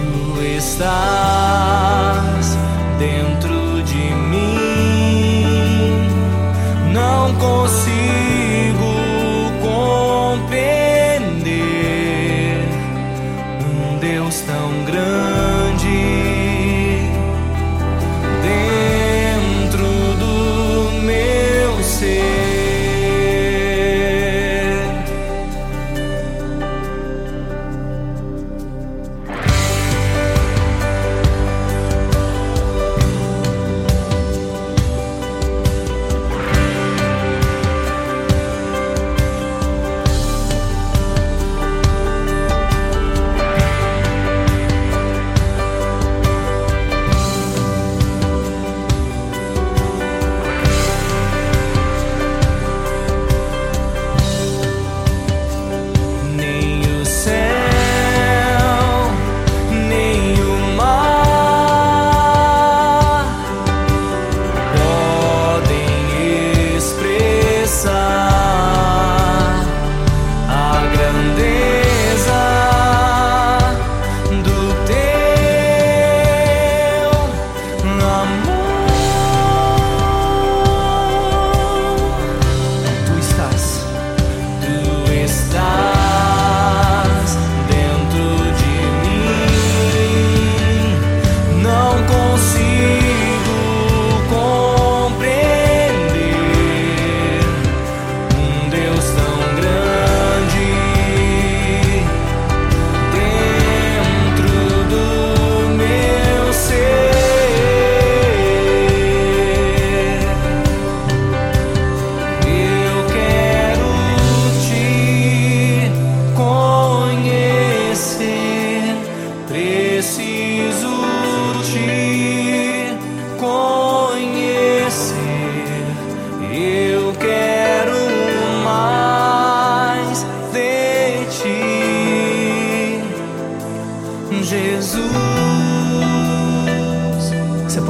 Tu estás dentro de mim, não consigo compreender um Deus tão grande.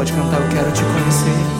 pode cantar Eu Quero Te Conhecer.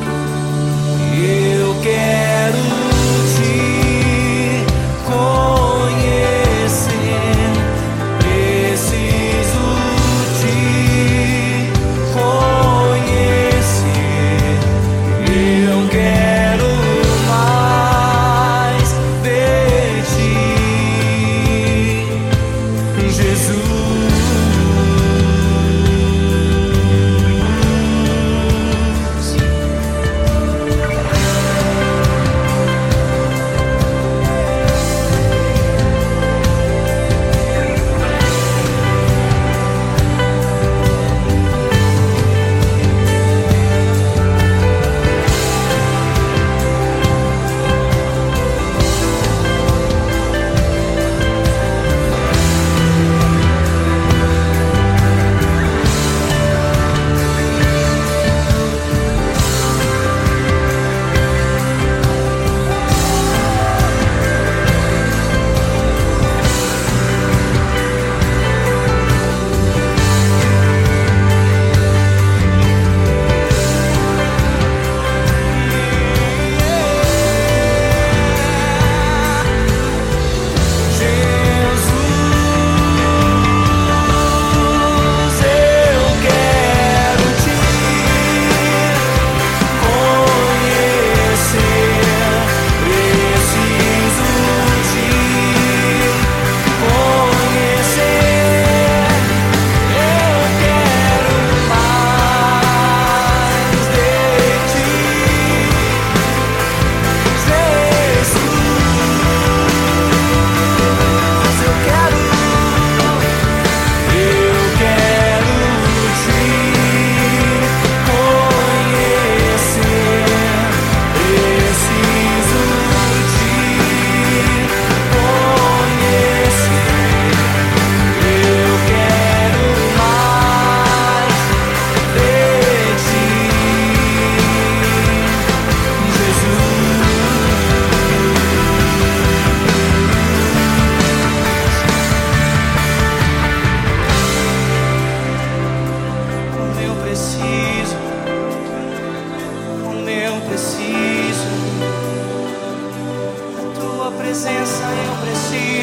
Quando eu preciso, o meu preciso, a tua presença eu preciso.